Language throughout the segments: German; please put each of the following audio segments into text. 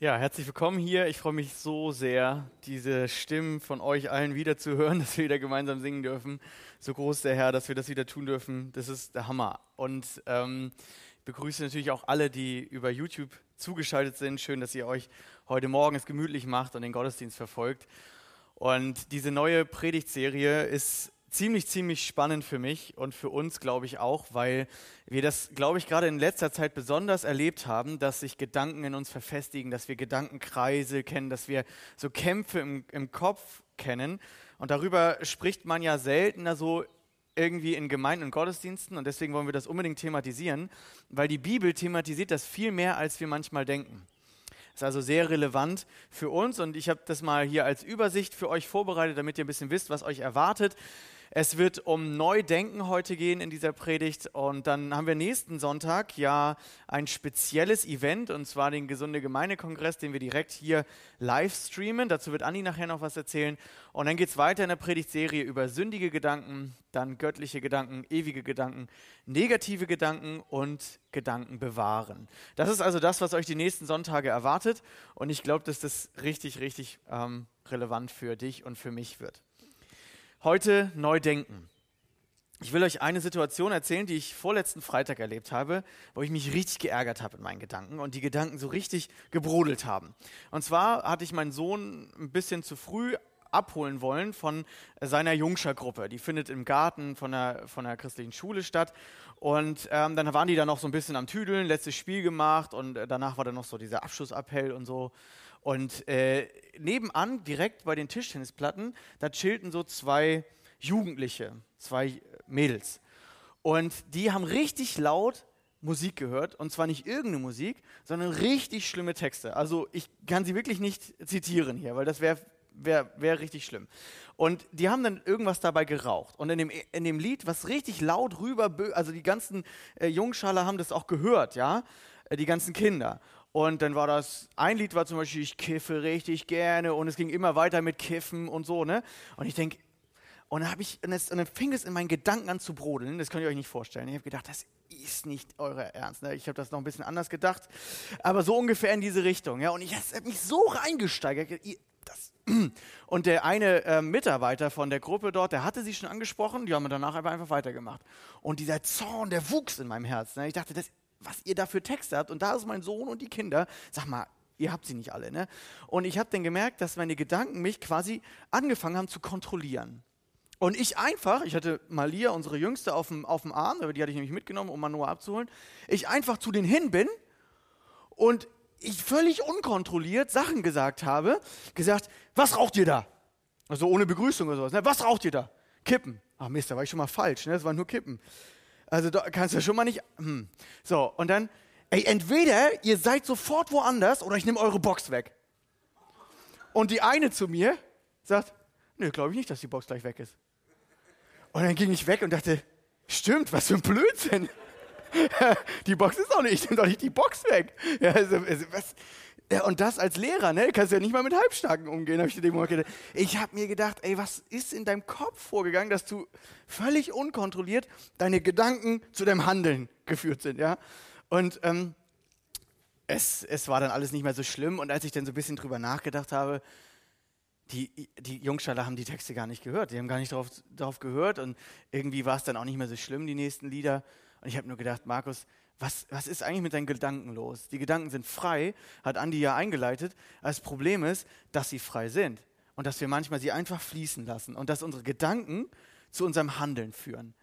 Ja, herzlich willkommen hier. Ich freue mich so sehr, diese Stimmen von euch allen wieder zu hören, dass wir wieder gemeinsam singen dürfen. So groß der Herr, dass wir das wieder tun dürfen. Das ist der Hammer. Und ähm, ich begrüße natürlich auch alle, die über YouTube zugeschaltet sind. Schön, dass ihr euch heute Morgen es gemütlich macht und den Gottesdienst verfolgt. Und diese neue Predigtserie ist ziemlich, ziemlich spannend für mich und für uns, glaube ich, auch, weil wir das, glaube ich, gerade in letzter Zeit besonders erlebt haben, dass sich Gedanken in uns verfestigen, dass wir Gedankenkreise kennen, dass wir so Kämpfe im, im Kopf kennen. Und darüber spricht man ja seltener so irgendwie in Gemeinden und Gottesdiensten und deswegen wollen wir das unbedingt thematisieren, weil die Bibel thematisiert das viel mehr, als wir manchmal denken. Ist also sehr relevant für uns und ich habe das mal hier als Übersicht für euch vorbereitet, damit ihr ein bisschen wisst, was euch erwartet. Es wird um Neudenken heute gehen in dieser Predigt und dann haben wir nächsten Sonntag ja ein spezielles Event und zwar den Gesunde Gemeindekongress, den wir direkt hier live streamen. Dazu wird Anni nachher noch was erzählen und dann geht es weiter in der Predigtserie über sündige Gedanken, dann göttliche Gedanken, ewige Gedanken, negative Gedanken und Gedanken bewahren. Das ist also das, was euch die nächsten Sonntage erwartet und ich glaube, dass das richtig, richtig ähm, relevant für dich und für mich wird. Heute neu denken. Ich will euch eine Situation erzählen, die ich vorletzten Freitag erlebt habe, wo ich mich richtig geärgert habe in meinen Gedanken und die Gedanken so richtig gebrodelt haben. Und zwar hatte ich meinen Sohn ein bisschen zu früh abholen wollen von seiner Jungscher-Gruppe. Die findet im Garten von der, von der christlichen Schule statt. Und ähm, dann waren die da noch so ein bisschen am Tüdeln, letztes Spiel gemacht und äh, danach war dann noch so dieser Abschlussappell und so. Und äh, nebenan, direkt bei den Tischtennisplatten, da chillten so zwei Jugendliche, zwei Mädels. Und die haben richtig laut Musik gehört. Und zwar nicht irgendeine Musik, sondern richtig schlimme Texte. Also ich kann sie wirklich nicht zitieren hier, weil das wäre wär, wär richtig schlimm. Und die haben dann irgendwas dabei geraucht. Und in dem, in dem Lied, was richtig laut rüber, also die ganzen äh, Jungschaler haben das auch gehört, ja, äh, die ganzen Kinder. Und dann war das, ein Lied war zum Beispiel, ich kiffe richtig gerne und es ging immer weiter mit Kiffen und so, ne? Und ich denke, und dann, ich, und, und dann fing es in meinen Gedanken an zu brodeln, das könnt ihr euch nicht vorstellen. Ich habe gedacht, das ist nicht euer Ernst. Ne? Ich habe das noch ein bisschen anders gedacht, aber so ungefähr in diese Richtung. Ja? Und ich habe mich so reingesteigert. Das. Und der eine äh, Mitarbeiter von der Gruppe dort, der hatte sie schon angesprochen, die haben danach aber einfach weitergemacht. Und dieser Zorn, der wuchs in meinem Herzen. Ne? Ich dachte, das was ihr da für Texte habt. Und da ist mein Sohn und die Kinder. Sag mal, ihr habt sie nicht alle. Ne? Und ich habe dann gemerkt, dass meine Gedanken mich quasi angefangen haben zu kontrollieren. Und ich einfach, ich hatte Malia, unsere Jüngste, auf dem, auf dem Arm, die hatte ich nämlich mitgenommen, um Manoa abzuholen, ich einfach zu denen hin bin und ich völlig unkontrolliert Sachen gesagt habe, gesagt, was raucht ihr da? Also ohne Begrüßung oder sowas. Ne? Was raucht ihr da? Kippen. Ach Mist, da war ich schon mal falsch, ne? das waren nur Kippen. Also da kannst du schon mal nicht. Hm. So, und dann, ey, entweder ihr seid sofort woanders oder ich nehme eure Box weg. Und die eine zu mir sagt, nö, glaube ich nicht, dass die Box gleich weg ist. Und dann ging ich weg und dachte, stimmt, was für ein Blödsinn. die Box ist doch nicht, ich nehme doch nicht die Box weg. Ja, also, also, was, ja, und das als Lehrer, ne? Kannst ja nicht mal mit Halbstarken umgehen, habe ich dem gedacht. Ich habe mir gedacht, ey, was ist in deinem Kopf vorgegangen, dass du völlig unkontrolliert deine Gedanken zu deinem Handeln geführt sind, ja? Und ähm, es, es war dann alles nicht mehr so schlimm. Und als ich dann so ein bisschen drüber nachgedacht habe, die, die Jungstaller haben die Texte gar nicht gehört. Die haben gar nicht darauf, darauf gehört. Und irgendwie war es dann auch nicht mehr so schlimm, die nächsten Lieder. Und ich habe nur gedacht, Markus, was, was ist eigentlich mit deinen Gedanken los? Die Gedanken sind frei, hat Andi ja eingeleitet. Das Problem ist, dass sie frei sind und dass wir manchmal sie einfach fließen lassen und dass unsere Gedanken zu unserem Handeln führen.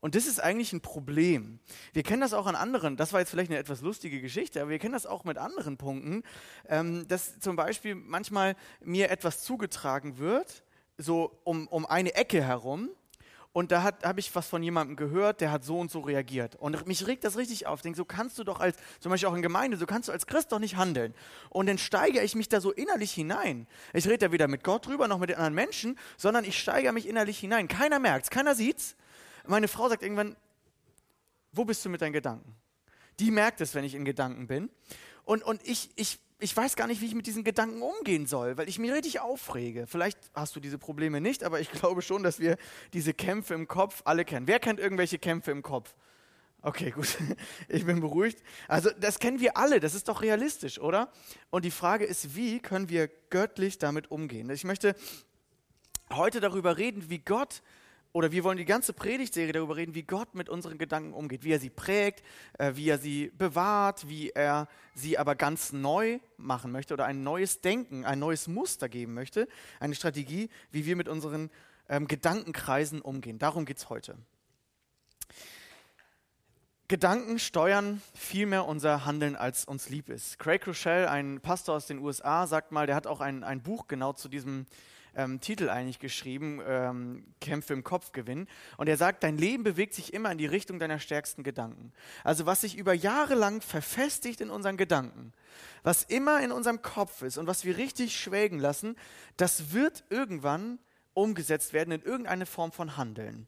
Und das ist eigentlich ein Problem. Wir kennen das auch an anderen, das war jetzt vielleicht eine etwas lustige Geschichte, aber wir kennen das auch mit anderen Punkten, ähm, dass zum Beispiel manchmal mir etwas zugetragen wird, so um, um eine Ecke herum, und da habe ich was von jemandem gehört, der hat so und so reagiert. Und mich regt das richtig auf. Ich denke, so kannst du doch als, zum Beispiel auch in Gemeinde, so kannst du als Christ doch nicht handeln. Und dann steigere ich mich da so innerlich hinein. Ich rede da weder mit Gott drüber, noch mit den anderen Menschen, sondern ich steigere mich innerlich hinein. Keiner merkt es, keiner sieht's. Meine Frau sagt irgendwann, wo bist du mit deinen Gedanken? Die merkt es, wenn ich in Gedanken bin. Und, und ich, ich ich weiß gar nicht, wie ich mit diesen Gedanken umgehen soll, weil ich mich richtig aufrege. Vielleicht hast du diese Probleme nicht, aber ich glaube schon, dass wir diese Kämpfe im Kopf alle kennen. Wer kennt irgendwelche Kämpfe im Kopf? Okay, gut. Ich bin beruhigt. Also das kennen wir alle, das ist doch realistisch, oder? Und die Frage ist, wie können wir göttlich damit umgehen? Ich möchte heute darüber reden, wie Gott, oder wir wollen die ganze Predigtserie darüber reden, wie Gott mit unseren Gedanken umgeht, wie er sie prägt, äh, wie er sie bewahrt, wie er sie aber ganz neu machen möchte oder ein neues Denken, ein neues Muster geben möchte, eine Strategie, wie wir mit unseren ähm, Gedankenkreisen umgehen. Darum geht es heute. Gedanken steuern viel mehr unser Handeln, als uns lieb ist. Craig Rochelle, ein Pastor aus den USA, sagt mal, der hat auch ein, ein Buch genau zu diesem ähm, Titel eigentlich geschrieben, ähm, Kämpfe im Kopf gewinnen. Und er sagt, dein Leben bewegt sich immer in die Richtung deiner stärksten Gedanken. Also was sich über Jahre lang verfestigt in unseren Gedanken, was immer in unserem Kopf ist und was wir richtig schwelgen lassen, das wird irgendwann umgesetzt werden in irgendeine Form von Handeln.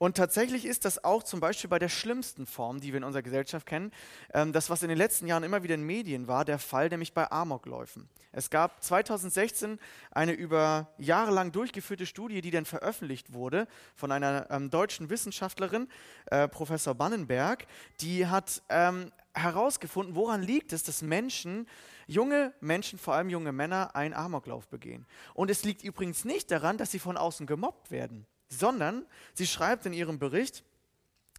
Und tatsächlich ist das auch zum Beispiel bei der schlimmsten Form, die wir in unserer Gesellschaft kennen, ähm, das, was in den letzten Jahren immer wieder in Medien war, der Fall, nämlich bei Amokläufen. Es gab 2016 eine über Jahre lang durchgeführte Studie, die dann veröffentlicht wurde von einer ähm, deutschen Wissenschaftlerin, äh, Professor Bannenberg, die hat ähm, herausgefunden, woran liegt es, dass Menschen, junge Menschen, vor allem junge Männer, einen Amoklauf begehen. Und es liegt übrigens nicht daran, dass sie von außen gemobbt werden sondern sie schreibt in ihrem Bericht,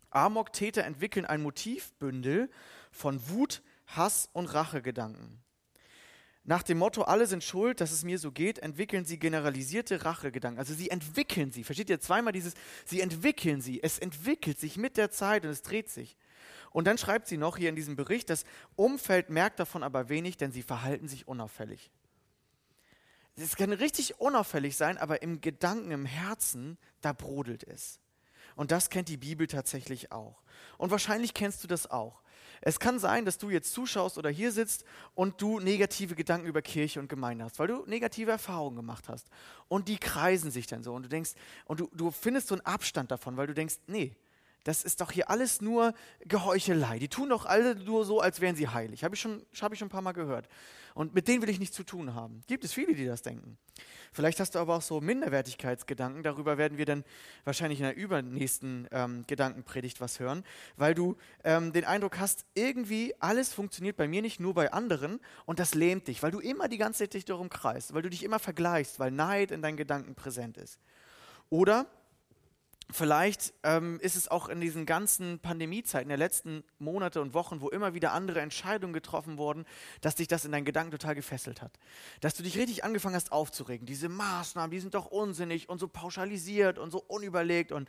Amok-Täter entwickeln ein Motivbündel von Wut, Hass und Rachegedanken. Nach dem Motto, alle sind schuld, dass es mir so geht, entwickeln sie generalisierte Rachegedanken. Also sie entwickeln sie. Versteht ihr zweimal dieses, sie entwickeln sie. Es entwickelt sich mit der Zeit und es dreht sich. Und dann schreibt sie noch hier in diesem Bericht, das Umfeld merkt davon aber wenig, denn sie verhalten sich unauffällig. Es kann richtig unauffällig sein, aber im Gedanken, im Herzen, da brodelt es. Und das kennt die Bibel tatsächlich auch. Und wahrscheinlich kennst du das auch. Es kann sein, dass du jetzt zuschaust oder hier sitzt und du negative Gedanken über Kirche und Gemeinde hast, weil du negative Erfahrungen gemacht hast. Und die kreisen sich dann so und du denkst, und du, du findest so einen Abstand davon, weil du denkst, nee, das ist doch hier alles nur Geheuchelei. Die tun doch alle nur so, als wären sie heilig. Habe ich, schon, hab ich schon ein paar Mal gehört. Und mit denen will ich nichts zu tun haben. Gibt es viele, die das denken. Vielleicht hast du aber auch so Minderwertigkeitsgedanken. Darüber werden wir dann wahrscheinlich in der übernächsten ähm, Gedankenpredigt was hören, weil du ähm, den Eindruck hast, irgendwie alles funktioniert bei mir nicht, nur bei anderen. Und das lähmt dich, weil du immer die ganze Zeit dich darum kreist, weil du dich immer vergleichst, weil Neid in deinen Gedanken präsent ist. Oder Vielleicht ähm, ist es auch in diesen ganzen Pandemiezeiten der letzten Monate und Wochen, wo immer wieder andere Entscheidungen getroffen wurden, dass dich das in deinen Gedanken total gefesselt hat. Dass du dich richtig angefangen hast aufzuregen. Diese Maßnahmen, die sind doch unsinnig und so pauschalisiert und so unüberlegt und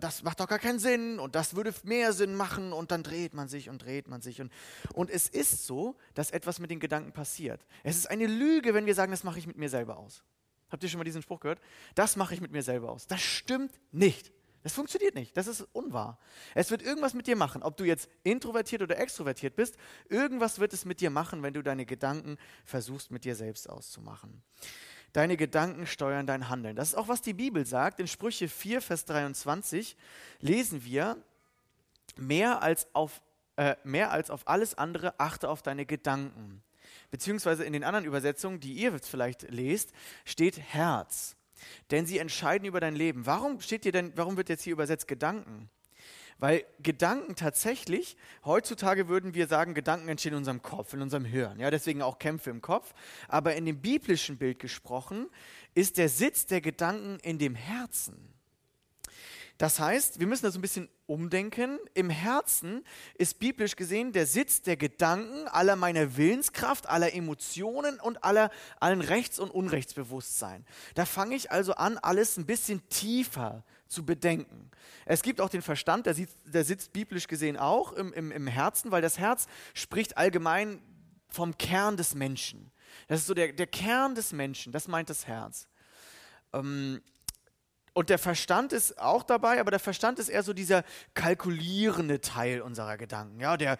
das macht doch gar keinen Sinn und das würde mehr Sinn machen und dann dreht man sich und dreht man sich. Und, und es ist so, dass etwas mit den Gedanken passiert. Es ist eine Lüge, wenn wir sagen, das mache ich mit mir selber aus. Habt ihr schon mal diesen Spruch gehört? Das mache ich mit mir selber aus. Das stimmt nicht. Das funktioniert nicht. Das ist unwahr. Es wird irgendwas mit dir machen. Ob du jetzt introvertiert oder extrovertiert bist, irgendwas wird es mit dir machen, wenn du deine Gedanken versuchst, mit dir selbst auszumachen. Deine Gedanken steuern dein Handeln. Das ist auch, was die Bibel sagt. In Sprüche 4, Vers 23 lesen wir, mehr als auf, äh, mehr als auf alles andere achte auf deine Gedanken beziehungsweise in den anderen Übersetzungen, die ihr vielleicht lest, steht Herz. Denn sie entscheiden über dein Leben. Warum steht hier denn, warum wird jetzt hier übersetzt Gedanken? Weil Gedanken tatsächlich, heutzutage würden wir sagen, Gedanken entstehen in unserem Kopf, in unserem Hirn. Ja, deswegen auch Kämpfe im Kopf. Aber in dem biblischen Bild gesprochen, ist der Sitz der Gedanken in dem Herzen. Das heißt, wir müssen da so ein bisschen umdenken. Im Herzen ist biblisch gesehen der Sitz der Gedanken, aller meiner Willenskraft, aller Emotionen und aller, allen Rechts- und Unrechtsbewusstsein. Da fange ich also an, alles ein bisschen tiefer zu bedenken. Es gibt auch den Verstand, der, sitzt, der sitzt biblisch gesehen auch im, im, im Herzen, weil das Herz spricht allgemein vom Kern des Menschen. Das ist so der, der Kern des Menschen, das meint das Herz. Ähm, und der Verstand ist auch dabei, aber der Verstand ist eher so dieser kalkulierende Teil unserer Gedanken. Ja, der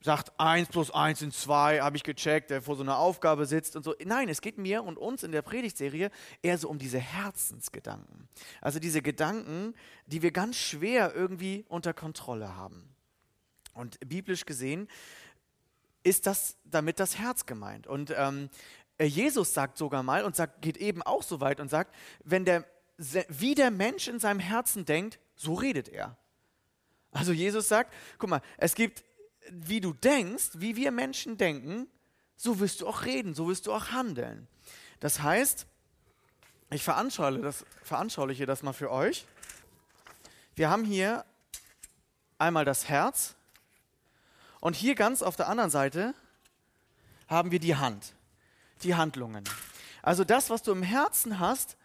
sagt 1 plus 1 sind 2, habe ich gecheckt, der vor so einer Aufgabe sitzt und so. Nein, es geht mir und uns in der Predigtserie eher so um diese Herzensgedanken. Also diese Gedanken, die wir ganz schwer irgendwie unter Kontrolle haben. Und biblisch gesehen ist das damit das Herz gemeint. Und ähm, Jesus sagt sogar mal und sagt, geht eben auch so weit und sagt, wenn der wie der Mensch in seinem Herzen denkt, so redet er. Also Jesus sagt, guck mal, es gibt, wie du denkst, wie wir Menschen denken, so wirst du auch reden, so wirst du auch handeln. Das heißt, ich veranschauliche das, veranschauliche das mal für euch. Wir haben hier einmal das Herz und hier ganz auf der anderen Seite haben wir die Hand, die Handlungen. Also das, was du im Herzen hast,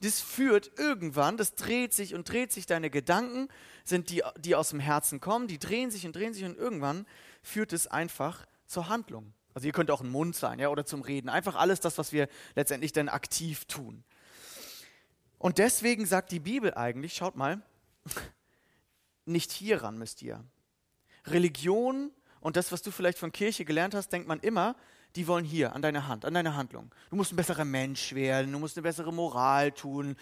das führt irgendwann, das dreht sich und dreht sich, deine Gedanken sind die, die aus dem Herzen kommen, die drehen sich und drehen sich und irgendwann führt es einfach zur Handlung. Also ihr könnt auch ein Mund sein, ja, oder zum Reden. Einfach alles das, was wir letztendlich dann aktiv tun. Und deswegen sagt die Bibel eigentlich, schaut mal, nicht hieran müsst ihr. Religion und das, was du vielleicht von Kirche gelernt hast, denkt man immer, die wollen hier an deine Hand, an deine Handlung. Du musst ein besserer Mensch werden, du musst eine bessere Moral tun,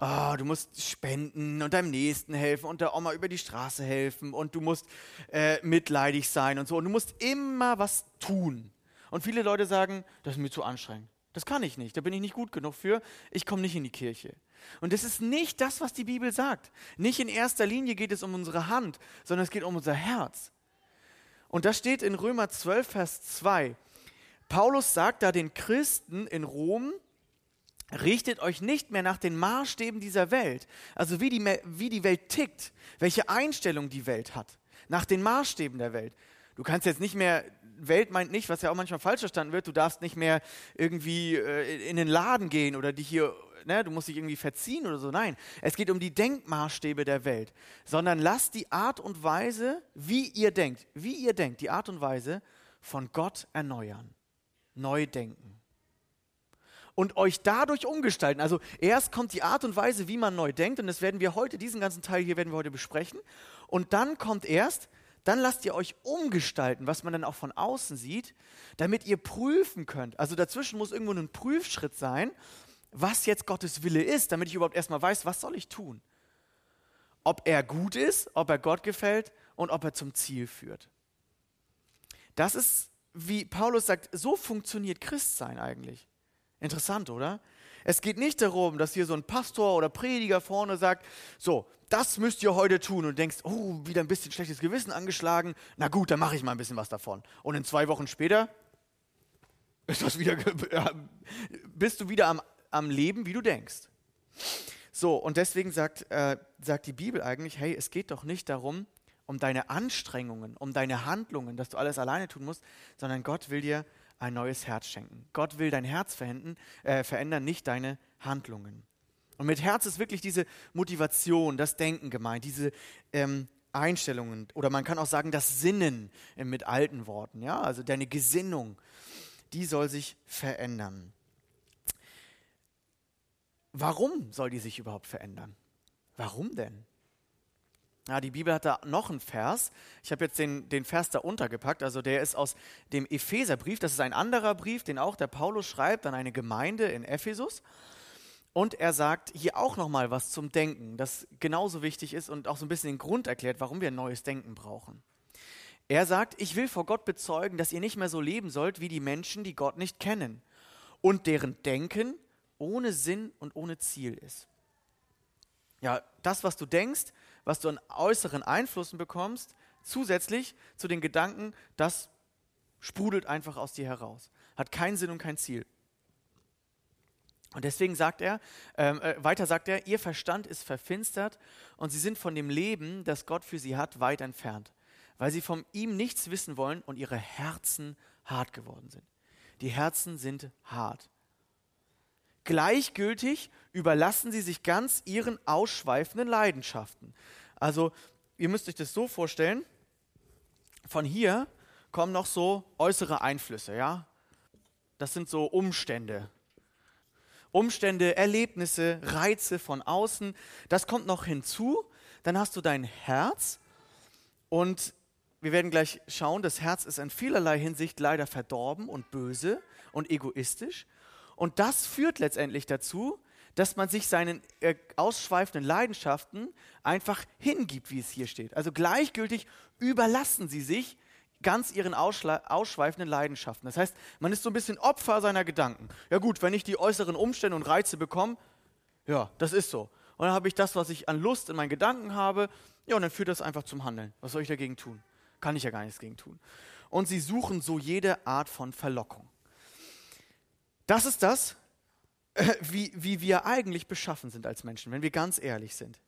oh, du musst spenden und deinem Nächsten helfen und der Oma über die Straße helfen und du musst äh, mitleidig sein und so. Und du musst immer was tun. Und viele Leute sagen, das ist mir zu anstrengend. Das kann ich nicht, da bin ich nicht gut genug für, ich komme nicht in die Kirche. Und das ist nicht das, was die Bibel sagt. Nicht in erster Linie geht es um unsere Hand, sondern es geht um unser Herz. Und das steht in Römer 12, Vers 2. Paulus sagt da den Christen in Rom, richtet euch nicht mehr nach den Maßstäben dieser Welt, also wie die, wie die Welt tickt, welche Einstellung die Welt hat, nach den Maßstäben der Welt. Du kannst jetzt nicht mehr, Welt meint nicht, was ja auch manchmal falsch verstanden wird, du darfst nicht mehr irgendwie äh, in den Laden gehen oder dich hier, ne, du musst dich irgendwie verziehen oder so. Nein, es geht um die Denkmaßstäbe der Welt, sondern lasst die Art und Weise, wie ihr denkt, wie ihr denkt, die Art und Weise von Gott erneuern neu denken. Und euch dadurch umgestalten. Also erst kommt die Art und Weise, wie man neu denkt, und das werden wir heute, diesen ganzen Teil hier werden wir heute besprechen. Und dann kommt erst, dann lasst ihr euch umgestalten, was man dann auch von außen sieht, damit ihr prüfen könnt. Also dazwischen muss irgendwo ein Prüfschritt sein, was jetzt Gottes Wille ist, damit ich überhaupt erstmal weiß, was soll ich tun. Ob er gut ist, ob er Gott gefällt und ob er zum Ziel führt. Das ist wie Paulus sagt, so funktioniert Christsein eigentlich. Interessant, oder? Es geht nicht darum, dass hier so ein Pastor oder Prediger vorne sagt, so, das müsst ihr heute tun und denkst, oh, wieder ein bisschen schlechtes Gewissen angeschlagen. Na gut, dann mache ich mal ein bisschen was davon. Und in zwei Wochen später ist das wieder, bist du wieder am, am Leben, wie du denkst. So, und deswegen sagt, äh, sagt die Bibel eigentlich, hey, es geht doch nicht darum, um deine Anstrengungen, um deine Handlungen, dass du alles alleine tun musst, sondern Gott will dir ein neues Herz schenken. Gott will dein Herz äh, verändern, nicht deine Handlungen. Und mit Herz ist wirklich diese Motivation, das Denken gemeint, diese ähm, Einstellungen oder man kann auch sagen das Sinnen äh, mit alten Worten, ja, also deine Gesinnung, die soll sich verändern. Warum soll die sich überhaupt verändern? Warum denn? Ja, die Bibel hat da noch einen Vers. Ich habe jetzt den, den Vers da untergepackt. Also der ist aus dem Epheserbrief. Das ist ein anderer Brief, den auch der Paulus schreibt an eine Gemeinde in Ephesus. Und er sagt hier auch nochmal was zum Denken, das genauso wichtig ist und auch so ein bisschen den Grund erklärt, warum wir ein neues Denken brauchen. Er sagt, ich will vor Gott bezeugen, dass ihr nicht mehr so leben sollt wie die Menschen, die Gott nicht kennen und deren Denken ohne Sinn und ohne Ziel ist. Ja, das, was du denkst, was du an äußeren Einflüssen bekommst, zusätzlich zu den Gedanken, das sprudelt einfach aus dir heraus. Hat keinen Sinn und kein Ziel. Und deswegen sagt er, ähm, äh, weiter sagt er, ihr Verstand ist verfinstert und sie sind von dem Leben, das Gott für sie hat, weit entfernt, weil sie von ihm nichts wissen wollen und ihre Herzen hart geworden sind. Die Herzen sind hart. Gleichgültig überlassen sie sich ganz ihren ausschweifenden Leidenschaften. Also, ihr müsst euch das so vorstellen, von hier kommen noch so äußere Einflüsse, ja? Das sind so Umstände. Umstände, Erlebnisse, Reize von außen, das kommt noch hinzu. Dann hast du dein Herz und wir werden gleich schauen, das Herz ist in vielerlei Hinsicht leider verdorben und böse und egoistisch. Und das führt letztendlich dazu, dass man sich seinen äh, ausschweifenden Leidenschaften einfach hingibt, wie es hier steht. Also gleichgültig überlassen sie sich ganz ihren ausschweifenden Leidenschaften. Das heißt, man ist so ein bisschen Opfer seiner Gedanken. Ja gut, wenn ich die äußeren Umstände und Reize bekomme, ja, das ist so. Und dann habe ich das, was ich an Lust in meinen Gedanken habe. Ja, und dann führt das einfach zum Handeln. Was soll ich dagegen tun? Kann ich ja gar nichts gegen tun. Und sie suchen so jede Art von Verlockung. Das ist das, wie, wie wir eigentlich beschaffen sind als Menschen, wenn wir ganz ehrlich sind.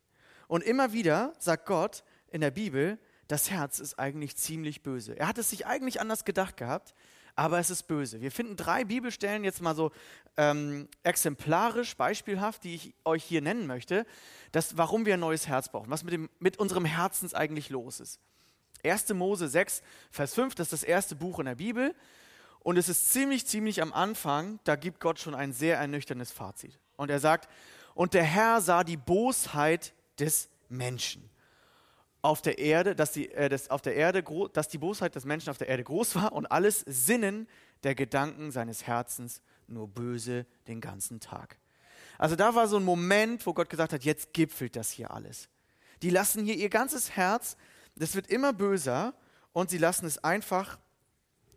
Und immer wieder sagt Gott in der Bibel, das Herz ist eigentlich ziemlich böse. Er hat es sich eigentlich anders gedacht gehabt, aber es ist böse. Wir finden drei Bibelstellen jetzt mal so ähm, exemplarisch, beispielhaft, die ich euch hier nennen möchte, dass, warum wir ein neues Herz brauchen, was mit, dem, mit unserem Herzen eigentlich los ist. 1. Mose 6, Vers 5, das ist das erste Buch in der Bibel. Und es ist ziemlich, ziemlich am Anfang, da gibt Gott schon ein sehr ernüchterndes Fazit. Und er sagt, und der Herr sah die Bosheit des Menschen auf der Erde, dass die, äh, das, auf der Erde, dass die Bosheit des Menschen auf der Erde groß war und alles Sinnen der Gedanken seines Herzens nur böse den ganzen Tag. Also da war so ein Moment, wo Gott gesagt hat, jetzt gipfelt das hier alles. Die lassen hier ihr ganzes Herz, das wird immer böser und sie lassen es einfach,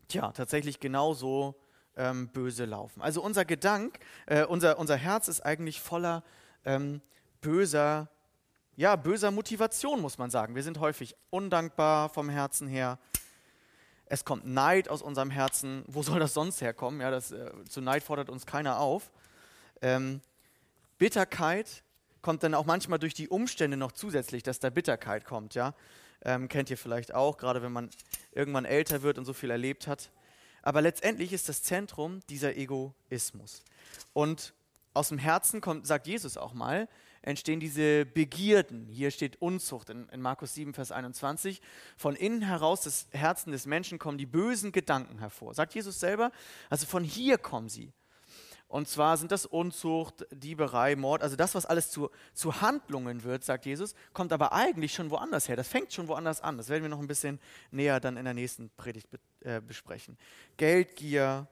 tja, tatsächlich genauso ähm, böse laufen. Also unser Gedank, äh, unser, unser Herz ist eigentlich voller ähm, böser ja, böser Motivation, muss man sagen. Wir sind häufig undankbar vom Herzen her. Es kommt Neid aus unserem Herzen. Wo soll das sonst herkommen? Ja, das, äh, zu Neid fordert uns keiner auf. Ähm, Bitterkeit kommt dann auch manchmal durch die Umstände noch zusätzlich, dass da Bitterkeit kommt. Ja? Ähm, kennt ihr vielleicht auch, gerade wenn man irgendwann älter wird und so viel erlebt hat. Aber letztendlich ist das Zentrum dieser Egoismus. Und aus dem Herzen kommt, sagt Jesus auch mal, entstehen diese Begierden. Hier steht Unzucht in, in, Markus 7, Vers 21. Von innen heraus des Herzen des Menschen kommen die bösen Gedanken hervor. Sagt Jesus selber? Also von hier kommen sie. Und zwar sind das Unzucht, Dieberei, Mord, also das, was alles zu, zu Handlungen wird, sagt Jesus, kommt aber eigentlich schon woanders her. Das fängt schon woanders an. Das werden wir noch ein bisschen näher dann in der nächsten Predigt be, äh, besprechen. Geldgier,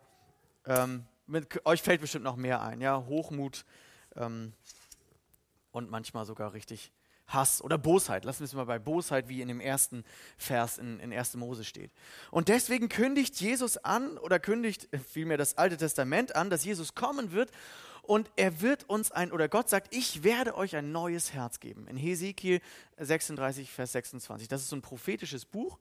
ähm, mit, euch fällt bestimmt noch mehr ein, ja, Hochmut, ähm, und manchmal sogar richtig Hass oder Bosheit. Lassen wir es mal bei Bosheit, wie in dem ersten Vers in, in 1. Mose steht. Und deswegen kündigt Jesus an oder kündigt vielmehr das Alte Testament an, dass Jesus kommen wird und er wird uns ein, oder Gott sagt, ich werde euch ein neues Herz geben. In Hesekiel 36, Vers 26. Das ist so ein prophetisches Buch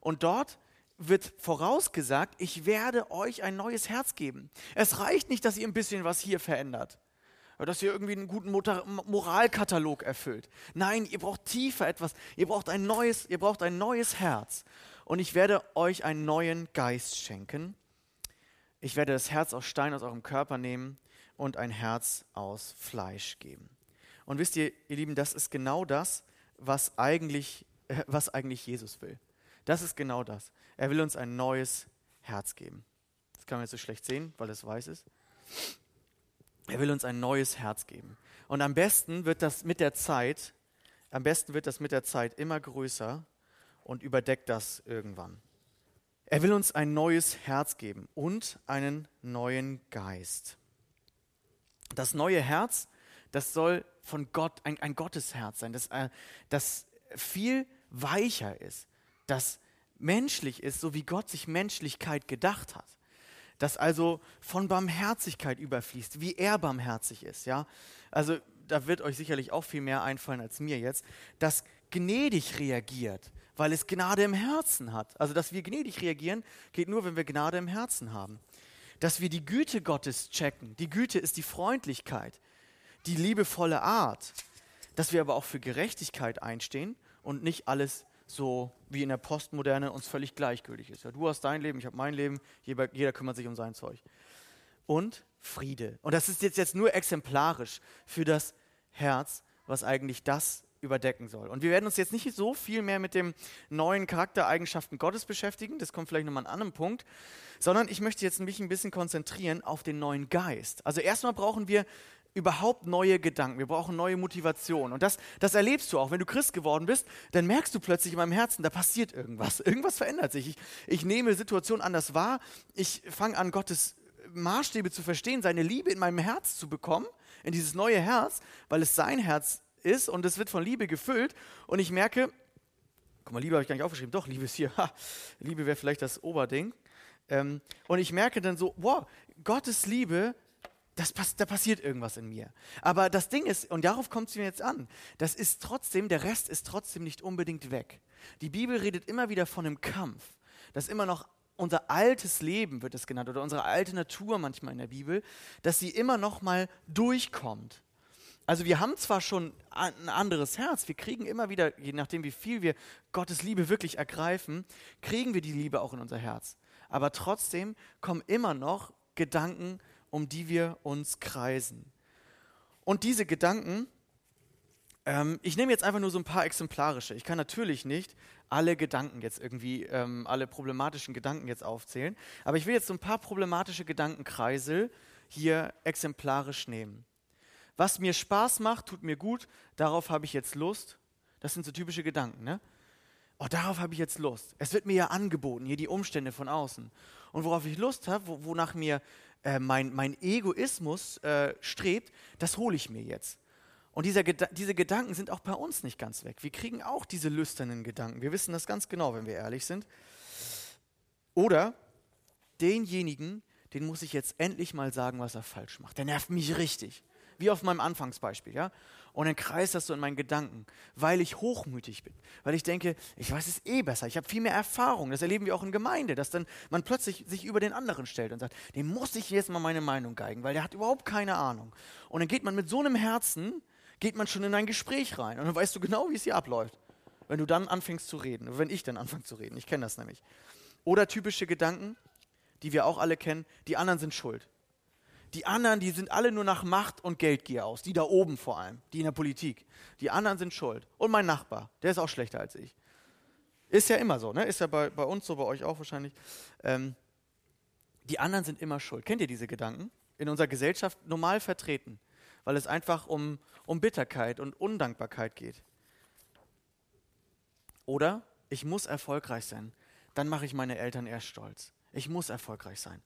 und dort wird vorausgesagt, ich werde euch ein neues Herz geben. Es reicht nicht, dass ihr ein bisschen was hier verändert dass ihr irgendwie einen guten Moralkatalog erfüllt. Nein, ihr braucht tiefer etwas. Ihr braucht ein neues, ihr braucht ein neues Herz. Und ich werde euch einen neuen Geist schenken. Ich werde das Herz aus Stein aus eurem Körper nehmen und ein Herz aus Fleisch geben. Und wisst ihr, ihr Lieben, das ist genau das, was eigentlich, äh, was eigentlich Jesus will. Das ist genau das. Er will uns ein neues Herz geben. Das kann man jetzt so schlecht sehen, weil es weiß ist. Er will uns ein neues Herz geben. Und am besten wird das mit der Zeit, am besten wird das mit der Zeit immer größer und überdeckt das irgendwann. Er will uns ein neues Herz geben und einen neuen Geist. Das neue Herz, das soll von Gott ein, ein Gottesherz sein, das, äh, das viel weicher ist, das menschlich ist, so wie Gott sich Menschlichkeit gedacht hat das also von Barmherzigkeit überfließt, wie er barmherzig ist, ja. Also da wird euch sicherlich auch viel mehr einfallen als mir jetzt, das gnädig reagiert, weil es Gnade im Herzen hat. Also dass wir gnädig reagieren, geht nur, wenn wir Gnade im Herzen haben. Dass wir die Güte Gottes checken. Die Güte ist die Freundlichkeit, die liebevolle Art. Dass wir aber auch für Gerechtigkeit einstehen und nicht alles so wie in der Postmoderne uns völlig gleichgültig ist. Ja, du hast dein Leben, ich habe mein Leben, jeder, jeder, kümmert sich um sein Zeug. Und Friede. Und das ist jetzt, jetzt nur exemplarisch für das Herz, was eigentlich das überdecken soll. Und wir werden uns jetzt nicht so viel mehr mit den neuen Charaktereigenschaften Gottes beschäftigen, das kommt vielleicht nochmal an einem Punkt, sondern ich möchte jetzt mich ein bisschen konzentrieren auf den neuen Geist. Also erstmal brauchen wir überhaupt neue Gedanken, wir brauchen neue Motivation. Und das, das erlebst du auch, wenn du Christ geworden bist, dann merkst du plötzlich in meinem Herzen, da passiert irgendwas. Irgendwas verändert sich. Ich, ich nehme Situationen anders wahr, ich fange an, Gottes Maßstäbe zu verstehen, seine Liebe in meinem Herz zu bekommen, in dieses neue Herz, weil es sein Herz ist und es wird von Liebe gefüllt. Und ich merke, guck mal, Liebe habe ich gar nicht aufgeschrieben, doch, Liebe ist hier, ha, Liebe wäre vielleicht das Oberding. Ähm, und ich merke dann so, wow, Gottes Liebe das pass da passiert irgendwas in mir. Aber das Ding ist, und darauf kommt es mir jetzt an, das ist trotzdem, der Rest ist trotzdem nicht unbedingt weg. Die Bibel redet immer wieder von einem Kampf, dass immer noch unser altes Leben wird es genannt oder unsere alte Natur manchmal in der Bibel, dass sie immer noch mal durchkommt. Also wir haben zwar schon ein anderes Herz, wir kriegen immer wieder, je nachdem wie viel wir Gottes Liebe wirklich ergreifen, kriegen wir die Liebe auch in unser Herz. Aber trotzdem kommen immer noch Gedanken, um die wir uns kreisen. Und diese Gedanken, ähm, ich nehme jetzt einfach nur so ein paar exemplarische. Ich kann natürlich nicht alle Gedanken jetzt irgendwie, ähm, alle problematischen Gedanken jetzt aufzählen, aber ich will jetzt so ein paar problematische Gedankenkreisel hier exemplarisch nehmen. Was mir Spaß macht, tut mir gut, darauf habe ich jetzt Lust. Das sind so typische Gedanken, ne? Oh, darauf habe ich jetzt Lust. Es wird mir ja angeboten, hier die Umstände von außen. Und worauf ich Lust habe, wo, wonach mir äh, mein, mein Egoismus äh, strebt, das hole ich mir jetzt. Und dieser, diese Gedanken sind auch bei uns nicht ganz weg. Wir kriegen auch diese lüsternen Gedanken. Wir wissen das ganz genau, wenn wir ehrlich sind. Oder denjenigen, den muss ich jetzt endlich mal sagen, was er falsch macht. Der nervt mich richtig wie auf meinem Anfangsbeispiel, ja. Und dann kreist das so in meinen Gedanken, weil ich hochmütig bin, weil ich denke, ich weiß es eh besser, ich habe viel mehr Erfahrung. Das erleben wir auch in Gemeinde, dass dann man plötzlich sich über den anderen stellt und sagt, dem muss ich jetzt mal meine Meinung geigen, weil der hat überhaupt keine Ahnung. Und dann geht man mit so einem Herzen, geht man schon in ein Gespräch rein und dann weißt du genau, wie es hier abläuft, wenn du dann anfängst zu reden, wenn ich dann anfange zu reden. Ich kenne das nämlich. Oder typische Gedanken, die wir auch alle kennen, die anderen sind schuld. Die anderen, die sind alle nur nach Macht und Geldgier aus. Die da oben vor allem, die in der Politik. Die anderen sind schuld. Und mein Nachbar, der ist auch schlechter als ich. Ist ja immer so, ne? Ist ja bei, bei uns so, bei euch auch wahrscheinlich. Ähm, die anderen sind immer schuld. Kennt ihr diese Gedanken? In unserer Gesellschaft normal vertreten, weil es einfach um, um Bitterkeit und Undankbarkeit geht. Oder ich muss erfolgreich sein. Dann mache ich meine Eltern erst stolz. Ich muss erfolgreich sein.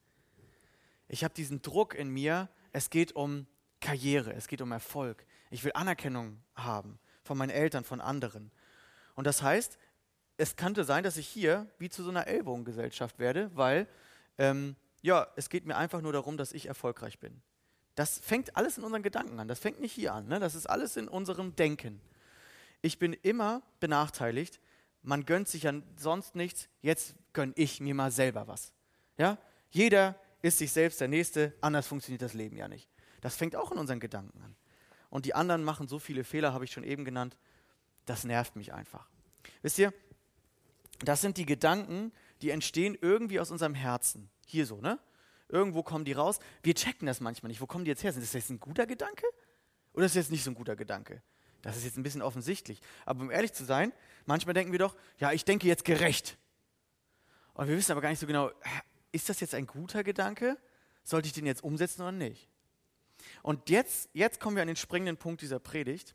Ich habe diesen Druck in mir, es geht um Karriere, es geht um Erfolg. Ich will Anerkennung haben von meinen Eltern, von anderen. Und das heißt, es könnte sein, dass ich hier wie zu so einer Ellbogengesellschaft werde, weil ähm, ja, es geht mir einfach nur darum, dass ich erfolgreich bin. Das fängt alles in unseren Gedanken an. Das fängt nicht hier an. Ne? Das ist alles in unserem Denken. Ich bin immer benachteiligt. Man gönnt sich ja sonst nichts. Jetzt gönne ich mir mal selber was. Ja? Jeder ist sich selbst der Nächste, anders funktioniert das Leben ja nicht. Das fängt auch in unseren Gedanken an. Und die anderen machen so viele Fehler, habe ich schon eben genannt, das nervt mich einfach. Wisst ihr, das sind die Gedanken, die entstehen irgendwie aus unserem Herzen. Hier so, ne? Irgendwo kommen die raus. Wir checken das manchmal nicht. Wo kommen die jetzt her? Sind das jetzt ein guter Gedanke? Oder ist das jetzt nicht so ein guter Gedanke? Das ist jetzt ein bisschen offensichtlich. Aber um ehrlich zu sein, manchmal denken wir doch, ja, ich denke jetzt gerecht. Und wir wissen aber gar nicht so genau, ist das jetzt ein guter Gedanke? Sollte ich den jetzt umsetzen oder nicht? Und jetzt, jetzt kommen wir an den springenden Punkt dieser Predigt.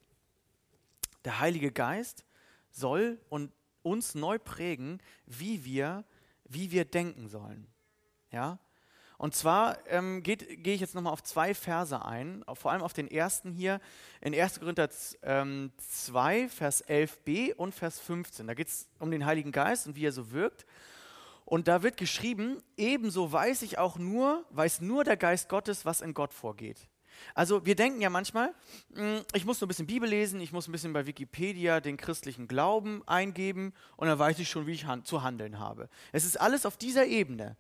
Der Heilige Geist soll und uns neu prägen, wie wir, wie wir denken sollen. Ja? Und zwar ähm, gehe ich jetzt nochmal auf zwei Verse ein, vor allem auf den ersten hier, in 1. Korinther ähm, 2, Vers 11b und Vers 15. Da geht es um den Heiligen Geist und wie er so wirkt. Und da wird geschrieben, ebenso weiß ich auch nur, weiß nur der Geist Gottes, was in Gott vorgeht. Also wir denken ja manchmal, hm, ich muss so ein bisschen Bibel lesen, ich muss ein bisschen bei Wikipedia den christlichen Glauben eingeben und dann weiß ich schon, wie ich zu handeln habe. Es ist alles auf dieser Ebene.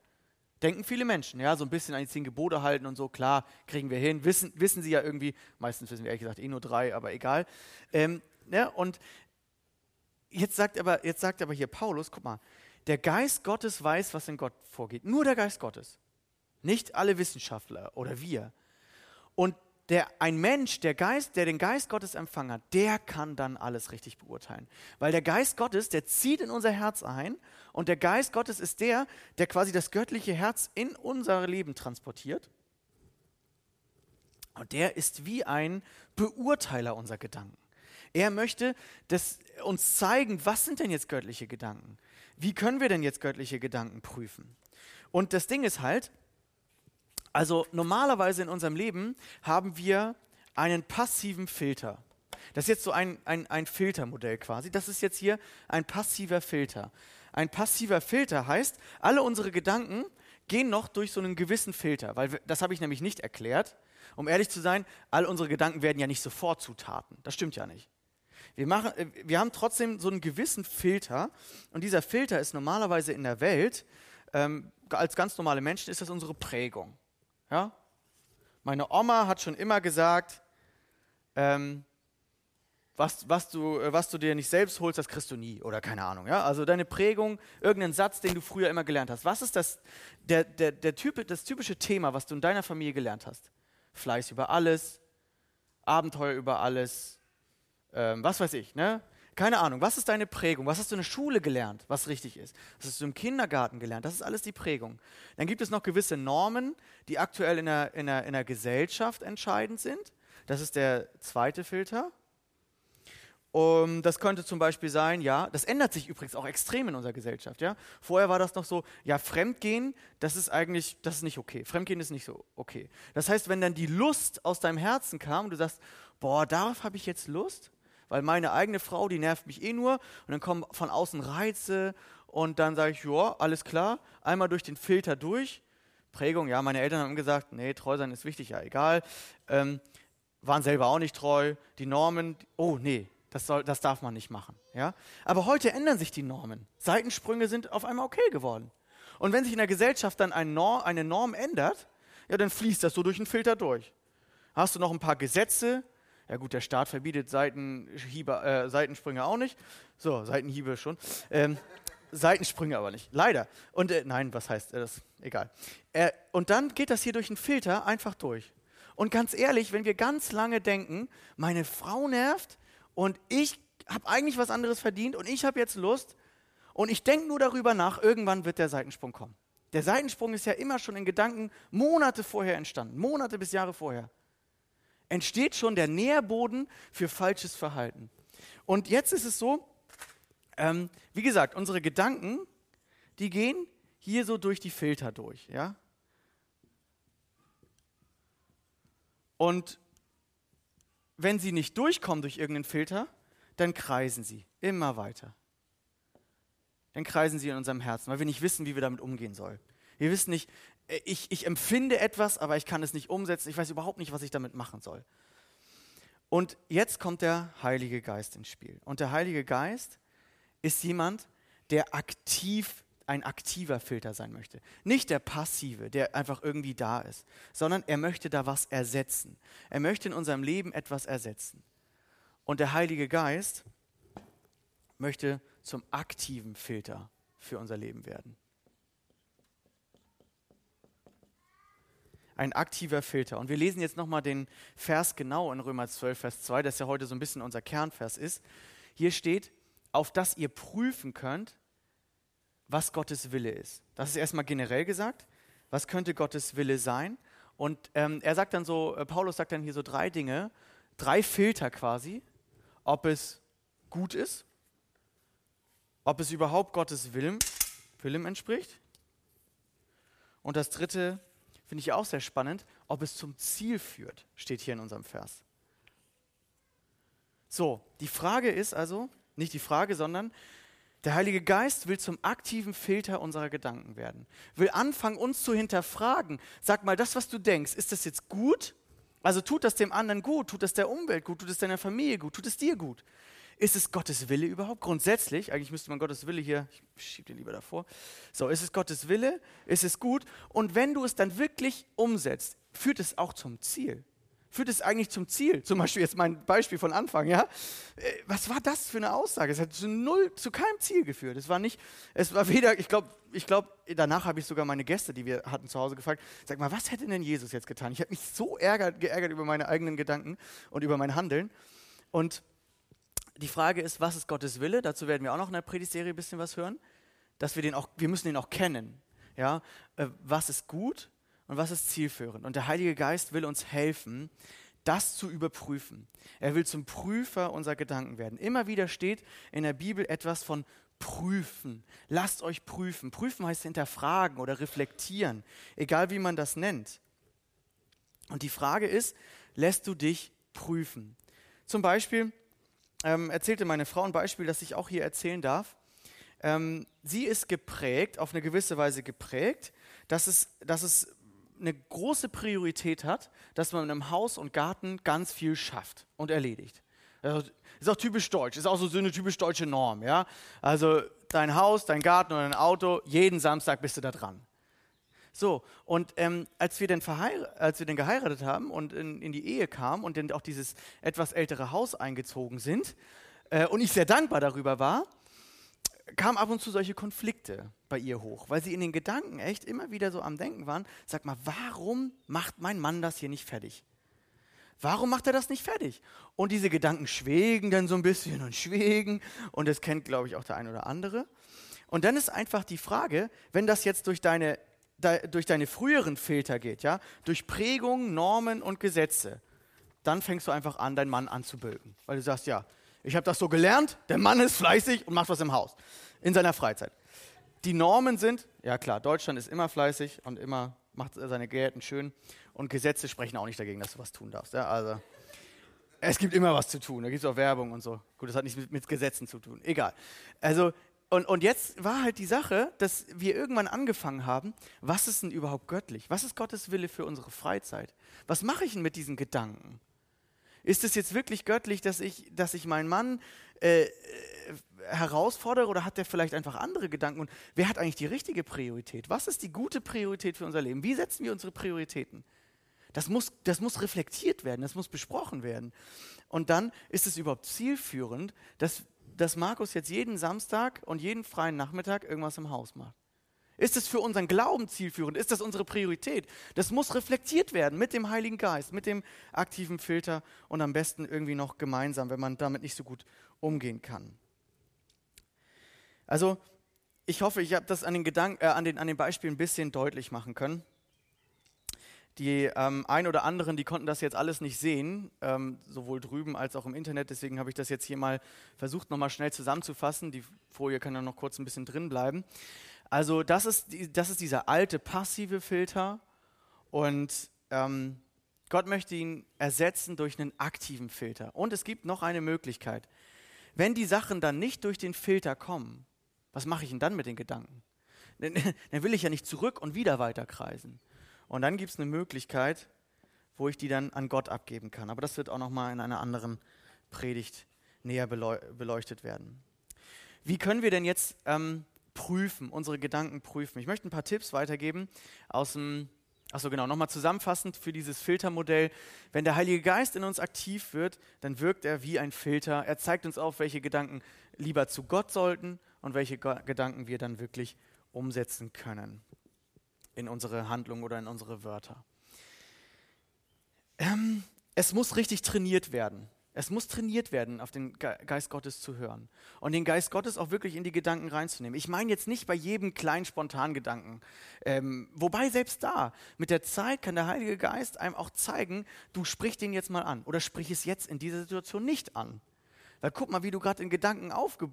Denken viele Menschen, ja, so ein bisschen an die zehn Gebote halten und so, klar, kriegen wir hin. Wissen, wissen sie ja irgendwie, meistens wissen wir ehrlich gesagt eh nur drei, aber egal. Ähm, ja, und jetzt sagt, aber, jetzt sagt aber hier Paulus, guck mal, der Geist Gottes weiß, was in Gott vorgeht. Nur der Geist Gottes. Nicht alle Wissenschaftler oder wir. Und der, ein Mensch, der, Geist, der den Geist Gottes empfangen hat, der kann dann alles richtig beurteilen. Weil der Geist Gottes, der zieht in unser Herz ein und der Geist Gottes ist der, der quasi das göttliche Herz in unser Leben transportiert. Und der ist wie ein Beurteiler unserer Gedanken. Er möchte das uns zeigen, was sind denn jetzt göttliche Gedanken? Wie können wir denn jetzt göttliche Gedanken prüfen? Und das Ding ist halt, also normalerweise in unserem Leben haben wir einen passiven Filter. Das ist jetzt so ein, ein, ein Filtermodell quasi. Das ist jetzt hier ein passiver Filter. Ein passiver Filter heißt, alle unsere Gedanken gehen noch durch so einen gewissen Filter, weil wir, das habe ich nämlich nicht erklärt. Um ehrlich zu sein, all unsere Gedanken werden ja nicht sofort Zutaten. Das stimmt ja nicht. Wir, machen, äh, wir haben trotzdem so einen gewissen Filter und dieser Filter ist normalerweise in der Welt, ähm, als ganz normale Menschen ist das unsere Prägung. Ja? Meine Oma hat schon immer gesagt, ähm, was, was, du, äh, was du dir nicht selbst holst, das kriegst du nie oder keine Ahnung. Ja? Also deine Prägung, irgendeinen Satz, den du früher immer gelernt hast. Was ist das, der, der, der typ, das typische Thema, was du in deiner Familie gelernt hast? Fleiß über alles, Abenteuer über alles, ähm, was weiß ich, ne? Keine Ahnung, was ist deine Prägung? Was hast du in der Schule gelernt, was richtig ist? Was hast du im Kindergarten gelernt? Das ist alles die Prägung. Dann gibt es noch gewisse Normen, die aktuell in der, in der, in der Gesellschaft entscheidend sind. Das ist der zweite Filter. Um, das könnte zum Beispiel sein, ja, das ändert sich übrigens auch extrem in unserer Gesellschaft, ja. Vorher war das noch so, ja, Fremdgehen, das ist eigentlich, das ist nicht okay. Fremdgehen ist nicht so okay. Das heißt, wenn dann die Lust aus deinem Herzen kam und du sagst, boah, darauf habe ich jetzt Lust, weil meine eigene Frau, die nervt mich eh nur und dann kommen von außen Reize und dann sage ich, ja, alles klar, einmal durch den Filter durch. Prägung, ja, meine Eltern haben gesagt, nee, treu sein ist wichtig, ja, egal. Ähm, waren selber auch nicht treu. Die Normen, oh nee, das, soll, das darf man nicht machen. Ja? Aber heute ändern sich die Normen. Seitensprünge sind auf einmal okay geworden. Und wenn sich in der Gesellschaft dann ein Norm, eine Norm ändert, ja, dann fließt das so durch einen Filter durch. Hast du noch ein paar Gesetze? Ja gut, der Staat verbietet äh, Seitensprünge auch nicht. So, Seitenhiebe schon. Ähm, Seitensprünge aber nicht. Leider. Und äh, nein, was heißt äh, das? Egal. Äh, und dann geht das hier durch einen Filter einfach durch. Und ganz ehrlich, wenn wir ganz lange denken, meine Frau nervt, und ich habe eigentlich was anderes verdient und ich habe jetzt Lust und ich denke nur darüber nach, irgendwann wird der Seitensprung kommen. Der Seitensprung ist ja immer schon in Gedanken Monate vorher entstanden, Monate bis Jahre vorher. Entsteht schon der Nährboden für falsches Verhalten. Und jetzt ist es so, ähm, wie gesagt, unsere Gedanken, die gehen hier so durch die Filter durch, ja. Und wenn sie nicht durchkommen durch irgendeinen Filter, dann kreisen sie immer weiter. Dann kreisen sie in unserem Herzen, weil wir nicht wissen, wie wir damit umgehen sollen. Wir wissen nicht, ich, ich empfinde etwas, aber ich kann es nicht umsetzen. Ich weiß überhaupt nicht, was ich damit machen soll. Und jetzt kommt der Heilige Geist ins Spiel. Und der Heilige Geist ist jemand, der aktiv ein aktiver Filter sein möchte. Nicht der passive, der einfach irgendwie da ist, sondern er möchte da was ersetzen. Er möchte in unserem Leben etwas ersetzen. Und der Heilige Geist möchte zum aktiven Filter für unser Leben werden. Ein aktiver Filter. Und wir lesen jetzt nochmal den Vers genau in Römer 12, Vers 2, das ja heute so ein bisschen unser Kernvers ist. Hier steht, auf das ihr prüfen könnt, was Gottes Wille ist. Das ist erstmal generell gesagt. Was könnte Gottes Wille sein? Und ähm, er sagt dann so, äh, Paulus sagt dann hier so drei Dinge, drei Filter quasi, ob es gut ist, ob es überhaupt Gottes Willen, Willen entspricht. Und das dritte finde ich auch sehr spannend, ob es zum Ziel führt, steht hier in unserem Vers. So, die Frage ist also, nicht die Frage, sondern der Heilige Geist will zum aktiven Filter unserer Gedanken werden, will anfangen, uns zu hinterfragen. Sag mal, das, was du denkst, ist das jetzt gut? Also tut das dem anderen gut, tut das der Umwelt gut, tut es deiner Familie gut, tut es dir gut? Ist es Gottes Wille überhaupt? Grundsätzlich, eigentlich müsste man Gottes Wille hier, ich schiebe den lieber davor. So, ist es Gottes Wille? Ist es gut? Und wenn du es dann wirklich umsetzt, führt es auch zum Ziel führt es eigentlich zum Ziel? Zum Beispiel jetzt mein Beispiel von Anfang, ja? Äh, was war das für eine Aussage? Es hat zu null, zu keinem Ziel geführt. Es war nicht, es war weder, ich glaube, ich glaube, danach habe ich sogar meine Gäste, die wir hatten zu Hause gefragt, sag mal, was hätte denn Jesus jetzt getan? Ich habe mich so ärgert, geärgert über meine eigenen Gedanken und über mein Handeln. Und die Frage ist, was ist Gottes Wille? Dazu werden wir auch noch in der Predigtserie ein bisschen was hören. Dass wir den auch, wir müssen den auch kennen. Ja, äh, was ist gut und was ist zielführend. Und der Heilige Geist will uns helfen, das zu überprüfen. Er will zum Prüfer unserer Gedanken werden. Immer wieder steht in der Bibel etwas von prüfen. Lasst euch prüfen. Prüfen heißt hinterfragen oder reflektieren, egal wie man das nennt. Und die Frage ist, lässt du dich prüfen? Zum Beispiel ähm, erzählte meine Frau ein Beispiel, das ich auch hier erzählen darf. Ähm, sie ist geprägt, auf eine gewisse Weise geprägt, dass es, dass es eine große Priorität hat, dass man einem Haus und Garten ganz viel schafft und erledigt. Also, ist auch typisch deutsch, ist auch so eine typisch deutsche Norm. Ja? Also dein Haus, dein Garten oder dein Auto, jeden Samstag bist du da dran. So, und ähm, als, wir dann als wir dann geheiratet haben und in, in, die Ehe kamen und dann auch dieses etwas ältere Haus eingezogen sind äh, und ich sehr dankbar darüber war, kamen ab und zu solche Konflikte bei ihr hoch, weil sie in den Gedanken echt immer wieder so am Denken waren, sag mal, warum macht mein Mann das hier nicht fertig? Warum macht er das nicht fertig? Und diese Gedanken schwegen dann so ein bisschen und schwegen und das kennt, glaube ich, auch der ein oder andere. Und dann ist einfach die Frage, wenn das jetzt durch deine, durch deine früheren Filter geht, ja, durch Prägungen, Normen und Gesetze, dann fängst du einfach an, deinen Mann anzubögen, weil du sagst, ja, ich habe das so gelernt, der Mann ist fleißig und macht was im Haus, in seiner Freizeit. Die Normen sind, ja klar, Deutschland ist immer fleißig und immer macht seine Gärten schön und Gesetze sprechen auch nicht dagegen, dass du was tun darfst. Ja? Also, es gibt immer was zu tun, da gibt es auch Werbung und so. Gut, das hat nichts mit, mit Gesetzen zu tun, egal. Also, und, und jetzt war halt die Sache, dass wir irgendwann angefangen haben, was ist denn überhaupt göttlich? Was ist Gottes Wille für unsere Freizeit? Was mache ich denn mit diesen Gedanken? Ist es jetzt wirklich göttlich, dass ich, dass ich meinen Mann äh, äh, herausfordere oder hat der vielleicht einfach andere Gedanken? Und wer hat eigentlich die richtige Priorität? Was ist die gute Priorität für unser Leben? Wie setzen wir unsere Prioritäten? Das muss, das muss reflektiert werden, das muss besprochen werden. Und dann ist es überhaupt zielführend, dass, dass Markus jetzt jeden Samstag und jeden freien Nachmittag irgendwas im Haus macht. Ist es für unseren Glauben zielführend? Ist das unsere Priorität? Das muss reflektiert werden mit dem Heiligen Geist, mit dem aktiven Filter und am besten irgendwie noch gemeinsam, wenn man damit nicht so gut umgehen kann. Also, ich hoffe, ich habe das an den, Gedanken, äh, an, den, an den Beispielen ein bisschen deutlich machen können. Die ähm, ein oder anderen, die konnten das jetzt alles nicht sehen, ähm, sowohl drüben als auch im Internet. Deswegen habe ich das jetzt hier mal versucht, nochmal schnell zusammenzufassen. Die Folie kann dann noch kurz ein bisschen drin bleiben. Also das ist, das ist dieser alte passive Filter und ähm, Gott möchte ihn ersetzen durch einen aktiven Filter. Und es gibt noch eine Möglichkeit. Wenn die Sachen dann nicht durch den Filter kommen, was mache ich denn dann mit den Gedanken? Dann will ich ja nicht zurück und wieder weiterkreisen. Und dann gibt es eine Möglichkeit, wo ich die dann an Gott abgeben kann. Aber das wird auch nochmal in einer anderen Predigt näher beleuchtet werden. Wie können wir denn jetzt ähm, prüfen, unsere Gedanken prüfen. Ich möchte ein paar Tipps weitergeben aus dem, achso genau, nochmal zusammenfassend für dieses Filtermodell. Wenn der Heilige Geist in uns aktiv wird, dann wirkt er wie ein Filter. Er zeigt uns auf, welche Gedanken lieber zu Gott sollten und welche Gedanken wir dann wirklich umsetzen können in unsere Handlungen oder in unsere Wörter. Ähm, es muss richtig trainiert werden. Es muss trainiert werden, auf den Geist Gottes zu hören und den Geist Gottes auch wirklich in die Gedanken reinzunehmen. Ich meine jetzt nicht bei jedem kleinen spontanen Gedanken. Ähm, wobei selbst da, mit der Zeit kann der Heilige Geist einem auch zeigen, du sprich den jetzt mal an oder sprich es jetzt in dieser Situation nicht an. Weil guck mal, wie du gerade in Gedanken aufge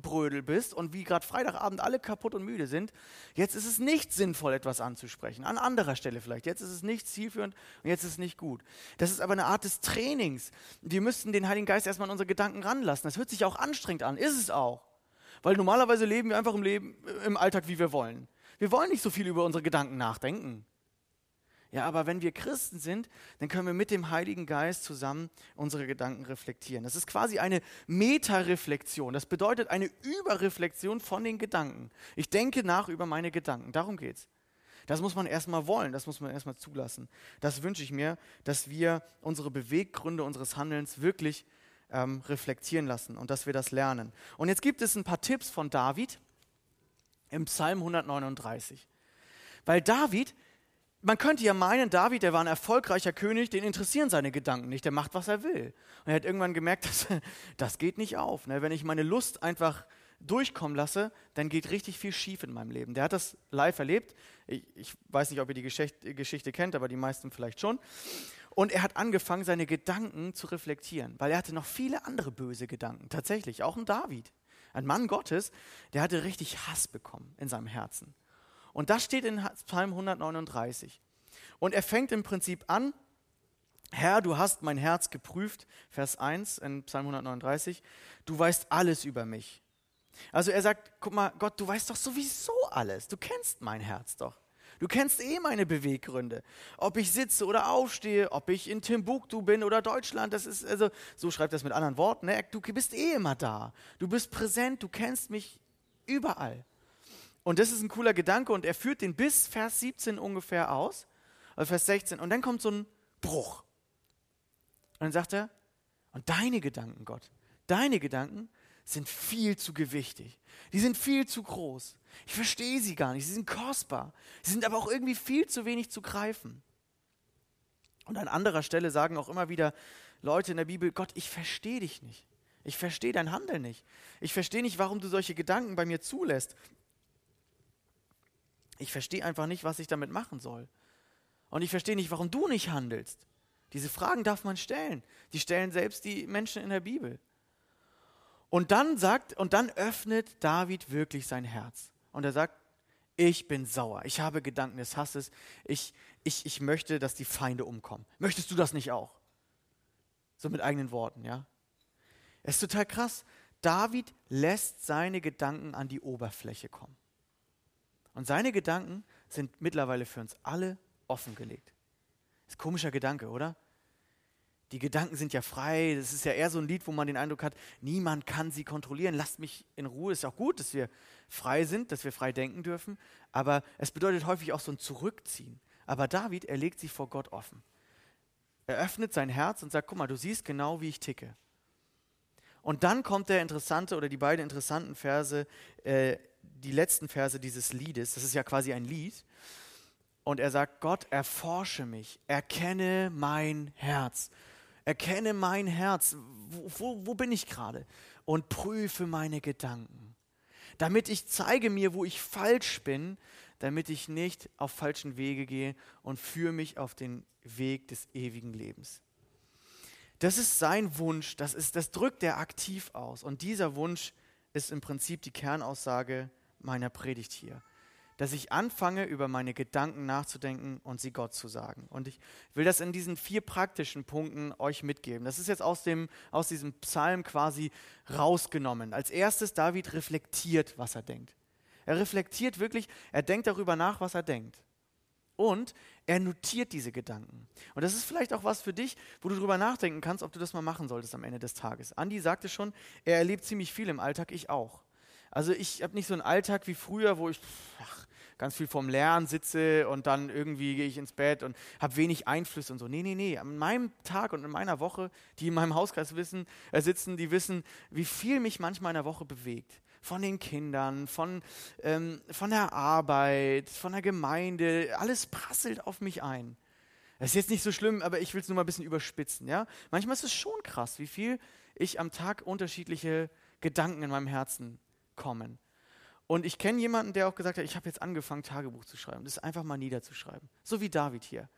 Brödel bist und wie gerade Freitagabend alle kaputt und müde sind, jetzt ist es nicht sinnvoll, etwas anzusprechen. An anderer Stelle vielleicht. Jetzt ist es nicht zielführend und jetzt ist es nicht gut. Das ist aber eine Art des Trainings. Wir müssten den Heiligen Geist erstmal in unsere Gedanken ranlassen. Das hört sich auch anstrengend an. Ist es auch. Weil normalerweise leben wir einfach im Leben, im Alltag, wie wir wollen. Wir wollen nicht so viel über unsere Gedanken nachdenken. Ja, aber wenn wir Christen sind, dann können wir mit dem Heiligen Geist zusammen unsere Gedanken reflektieren. Das ist quasi eine Metareflexion. Das bedeutet eine Überreflexion von den Gedanken. Ich denke nach über meine Gedanken. Darum geht's. Das muss man erstmal wollen, das muss man erstmal zulassen. Das wünsche ich mir, dass wir unsere Beweggründe unseres Handelns wirklich ähm, reflektieren lassen und dass wir das lernen. Und jetzt gibt es ein paar Tipps von David im Psalm 139. Weil David, man könnte ja meinen, David, der war ein erfolgreicher König, den interessieren seine Gedanken nicht, der macht, was er will. Und er hat irgendwann gemerkt, dass, das geht nicht auf. Ne? Wenn ich meine Lust einfach durchkommen lasse, dann geht richtig viel schief in meinem Leben. Der hat das live erlebt. Ich, ich weiß nicht, ob ihr die Geschichte, Geschichte kennt, aber die meisten vielleicht schon. Und er hat angefangen, seine Gedanken zu reflektieren, weil er hatte noch viele andere böse Gedanken. Tatsächlich, auch ein David, ein Mann Gottes, der hatte richtig Hass bekommen in seinem Herzen. Und das steht in Psalm 139. Und er fängt im Prinzip an, Herr, du hast mein Herz geprüft, Vers 1 in Psalm 139, du weißt alles über mich. Also er sagt, guck mal, Gott, du weißt doch sowieso alles, du kennst mein Herz doch. Du kennst eh meine Beweggründe. Ob ich sitze oder aufstehe, ob ich in Timbuktu bin oder Deutschland, das ist, also, so schreibt das mit anderen Worten, ne? du bist eh immer da. Du bist präsent, du kennst mich überall. Und das ist ein cooler Gedanke und er führt den bis Vers 17 ungefähr aus, also Vers 16. Und dann kommt so ein Bruch. Und dann sagt er, und deine Gedanken, Gott, deine Gedanken sind viel zu gewichtig. Die sind viel zu groß. Ich verstehe sie gar nicht. Sie sind kostbar. Sie sind aber auch irgendwie viel zu wenig zu greifen. Und an anderer Stelle sagen auch immer wieder Leute in der Bibel, Gott, ich verstehe dich nicht. Ich verstehe dein Handeln nicht. Ich verstehe nicht, warum du solche Gedanken bei mir zulässt. Ich verstehe einfach nicht, was ich damit machen soll. Und ich verstehe nicht, warum du nicht handelst. Diese Fragen darf man stellen. Die stellen selbst die Menschen in der Bibel. Und dann sagt, und dann öffnet David wirklich sein Herz. Und er sagt, ich bin sauer, ich habe Gedanken des Hasses, ich, ich, ich möchte, dass die Feinde umkommen. Möchtest du das nicht auch? So mit eigenen Worten, ja? Es ist total krass. David lässt seine Gedanken an die Oberfläche kommen. Und seine Gedanken sind mittlerweile für uns alle offengelegt. Ist ein komischer Gedanke, oder? Die Gedanken sind ja frei. Das ist ja eher so ein Lied, wo man den Eindruck hat, niemand kann sie kontrollieren. Lasst mich in Ruhe. Ist auch gut, dass wir frei sind, dass wir frei denken dürfen. Aber es bedeutet häufig auch so ein Zurückziehen. Aber David, er legt sich vor Gott offen. Er öffnet sein Herz und sagt, guck mal, du siehst genau, wie ich ticke. Und dann kommt der interessante oder die beiden interessanten Verse, äh, die letzten Verse dieses Liedes. Das ist ja quasi ein Lied. Und er sagt, Gott, erforsche mich, erkenne mein Herz. Erkenne mein Herz. Wo, wo, wo bin ich gerade? Und prüfe meine Gedanken. Damit ich zeige mir, wo ich falsch bin, damit ich nicht auf falschen Wege gehe und führe mich auf den Weg des ewigen Lebens. Das ist sein Wunsch, das, ist, das drückt er aktiv aus. Und dieser Wunsch ist im Prinzip die Kernaussage meiner Predigt hier dass ich anfange, über meine Gedanken nachzudenken und sie Gott zu sagen. Und ich will das in diesen vier praktischen Punkten euch mitgeben. Das ist jetzt aus, dem, aus diesem Psalm quasi rausgenommen. Als erstes, David reflektiert, was er denkt. Er reflektiert wirklich, er denkt darüber nach, was er denkt. Und er notiert diese Gedanken. Und das ist vielleicht auch was für dich, wo du darüber nachdenken kannst, ob du das mal machen solltest am Ende des Tages. Andi sagte schon, er erlebt ziemlich viel im Alltag, ich auch. Also ich habe nicht so einen Alltag wie früher, wo ich ach, ganz viel vom Lernen sitze und dann irgendwie gehe ich ins Bett und habe wenig Einfluss und so. Nee, nee, nee. An meinem Tag und in meiner Woche, die in meinem Hauskreis wissen, äh, sitzen, die wissen, wie viel mich manchmal in der Woche bewegt. Von den Kindern, von, ähm, von der Arbeit, von der Gemeinde. Alles prasselt auf mich ein. Das ist jetzt nicht so schlimm, aber ich will es nur mal ein bisschen überspitzen. Ja? Manchmal ist es schon krass, wie viel ich am Tag unterschiedliche Gedanken in meinem Herzen kommen. Und ich kenne jemanden, der auch gesagt hat, ich habe jetzt angefangen, Tagebuch zu schreiben. Das einfach mal niederzuschreiben. So wie David hier.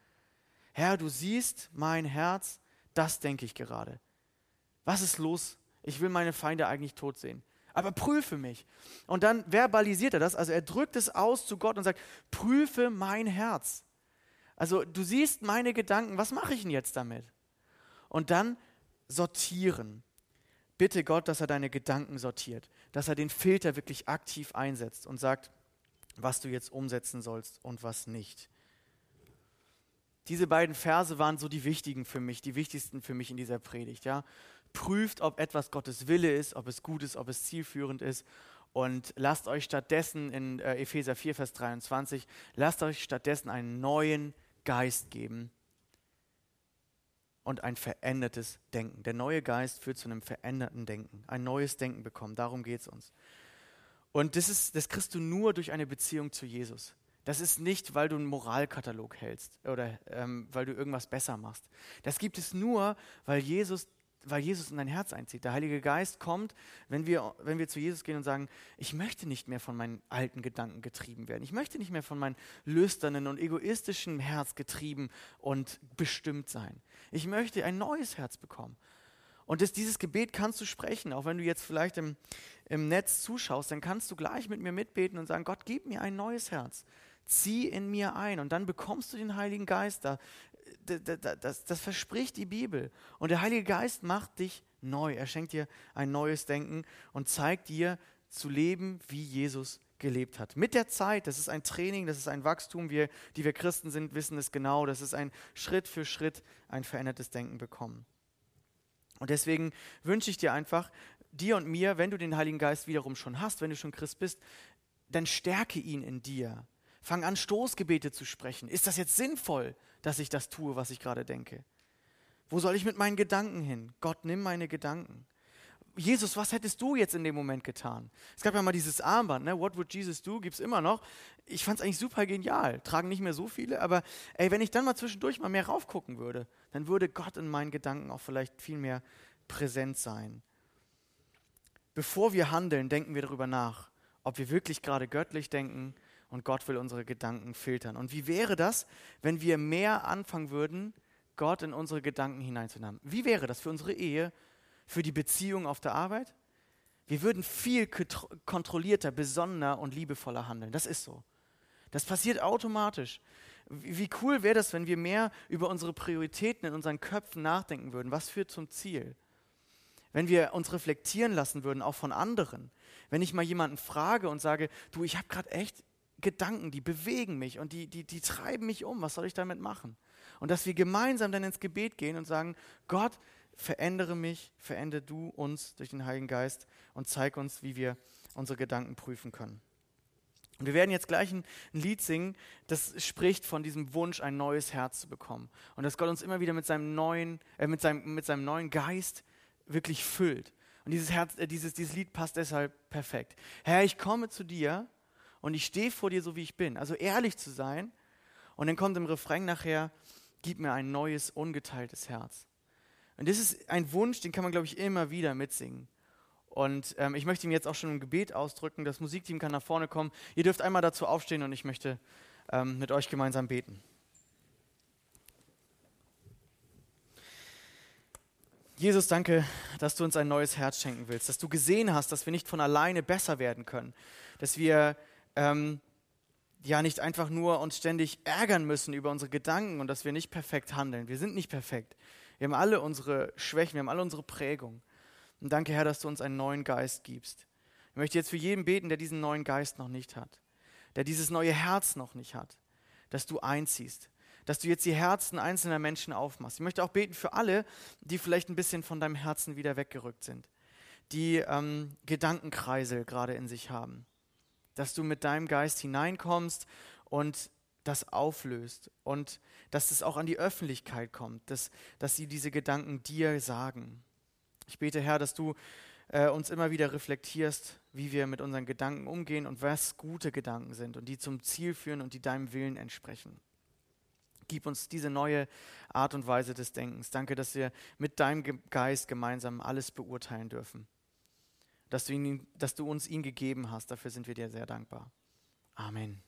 Herr, du siehst mein Herz, das denke ich gerade. Was ist los? Ich will meine Feinde eigentlich tot sehen. Aber prüfe mich. Und dann verbalisiert er das, also er drückt es aus zu Gott und sagt, prüfe mein Herz. Also du siehst meine Gedanken, was mache ich denn jetzt damit? Und dann sortieren. Bitte Gott, dass er deine Gedanken sortiert dass er den Filter wirklich aktiv einsetzt und sagt, was du jetzt umsetzen sollst und was nicht. Diese beiden Verse waren so die wichtigen für mich, die wichtigsten für mich in dieser Predigt. Ja? Prüft, ob etwas Gottes Wille ist, ob es gut ist, ob es zielführend ist. Und lasst euch stattdessen in äh, Epheser 4, Vers 23, lasst euch stattdessen einen neuen Geist geben, und ein verändertes Denken. Der neue Geist führt zu einem veränderten Denken, ein neues Denken bekommen. Darum geht es uns. Und das, ist, das kriegst du nur durch eine Beziehung zu Jesus. Das ist nicht, weil du einen Moralkatalog hältst oder ähm, weil du irgendwas besser machst. Das gibt es nur, weil Jesus weil Jesus in dein Herz einzieht. Der Heilige Geist kommt, wenn wir, wenn wir zu Jesus gehen und sagen, ich möchte nicht mehr von meinen alten Gedanken getrieben werden. Ich möchte nicht mehr von meinem lüsternen und egoistischen Herz getrieben und bestimmt sein. Ich möchte ein neues Herz bekommen. Und das, dieses Gebet kannst du sprechen, auch wenn du jetzt vielleicht im, im Netz zuschaust, dann kannst du gleich mit mir mitbeten und sagen, Gott, gib mir ein neues Herz zieh in mir ein und dann bekommst du den Heiligen Geist. Da das, das verspricht die Bibel. Und der Heilige Geist macht dich neu. Er schenkt dir ein neues Denken und zeigt dir zu leben, wie Jesus gelebt hat. Mit der Zeit, das ist ein Training, das ist ein Wachstum. Wir, die wir Christen sind, wissen es genau. Das ist ein Schritt für Schritt ein verändertes Denken bekommen. Und deswegen wünsche ich dir einfach, dir und mir, wenn du den Heiligen Geist wiederum schon hast, wenn du schon Christ bist, dann stärke ihn in dir. Fang an, Stoßgebete zu sprechen. Ist das jetzt sinnvoll, dass ich das tue, was ich gerade denke? Wo soll ich mit meinen Gedanken hin? Gott, nimm meine Gedanken. Jesus, was hättest du jetzt in dem Moment getan? Es gab ja mal dieses Armband, ne? What would Jesus do? Gibt es immer noch. Ich fand es eigentlich super genial. Tragen nicht mehr so viele, aber ey, wenn ich dann mal zwischendurch mal mehr raufgucken würde, dann würde Gott in meinen Gedanken auch vielleicht viel mehr präsent sein. Bevor wir handeln, denken wir darüber nach, ob wir wirklich gerade göttlich denken und Gott will unsere Gedanken filtern. Und wie wäre das, wenn wir mehr anfangen würden, Gott in unsere Gedanken hineinzunehmen? Wie wäre das für unsere Ehe, für die Beziehung auf der Arbeit. Wir würden viel kontrollierter, besonnener und liebevoller handeln. Das ist so. Das passiert automatisch. Wie cool wäre das, wenn wir mehr über unsere Prioritäten in unseren Köpfen nachdenken würden? Was führt zum Ziel? Wenn wir uns reflektieren lassen würden, auch von anderen. Wenn ich mal jemanden frage und sage, du, ich habe gerade echt Gedanken, die bewegen mich und die, die, die treiben mich um, was soll ich damit machen? Und dass wir gemeinsam dann ins Gebet gehen und sagen, Gott, verändere mich, verändere du uns durch den Heiligen Geist und zeig uns, wie wir unsere Gedanken prüfen können. Und wir werden jetzt gleich ein, ein, Lied singen, das spricht von diesem Wunsch, ein neues Herz zu bekommen. Und dass Gott uns immer wieder mit seinem neuen, äh, mit seinem, mit seinem neuen Geist wirklich füllt. Und dieses, Herz, äh, dieses, dieses Lied passt deshalb perfekt. Herr, ich komme zu dir und ich stehe vor dir so, wie ich bin. Also ehrlich zu sein. Und dann kommt im Refrain nachher, gib mir ein neues, ungeteiltes Herz. Und das ist ein Wunsch, den kann man, glaube ich, immer wieder mitsingen. Und ähm, ich möchte ihm jetzt auch schon im Gebet ausdrücken. Das Musikteam kann nach vorne kommen. Ihr dürft einmal dazu aufstehen und ich möchte ähm, mit euch gemeinsam beten. Jesus, danke, dass du uns ein neues Herz schenken willst, dass du gesehen hast, dass wir nicht von alleine besser werden können, dass wir ähm, ja nicht einfach nur uns ständig ärgern müssen über unsere Gedanken und dass wir nicht perfekt handeln. Wir sind nicht perfekt. Wir haben alle unsere Schwächen, wir haben alle unsere Prägung. Und danke, Herr, dass du uns einen neuen Geist gibst. Ich möchte jetzt für jeden beten, der diesen neuen Geist noch nicht hat, der dieses neue Herz noch nicht hat, dass du einziehst, dass du jetzt die Herzen einzelner Menschen aufmachst. Ich möchte auch beten für alle, die vielleicht ein bisschen von deinem Herzen wieder weggerückt sind, die ähm, Gedankenkreisel gerade in sich haben, dass du mit deinem Geist hineinkommst und das auflöst und dass es auch an die Öffentlichkeit kommt, dass, dass sie diese Gedanken dir sagen. Ich bete, Herr, dass du äh, uns immer wieder reflektierst, wie wir mit unseren Gedanken umgehen und was gute Gedanken sind und die zum Ziel führen und die deinem Willen entsprechen. Gib uns diese neue Art und Weise des Denkens. Danke, dass wir mit deinem Geist gemeinsam alles beurteilen dürfen. Dass du, ihn, dass du uns ihn gegeben hast. Dafür sind wir dir sehr dankbar. Amen.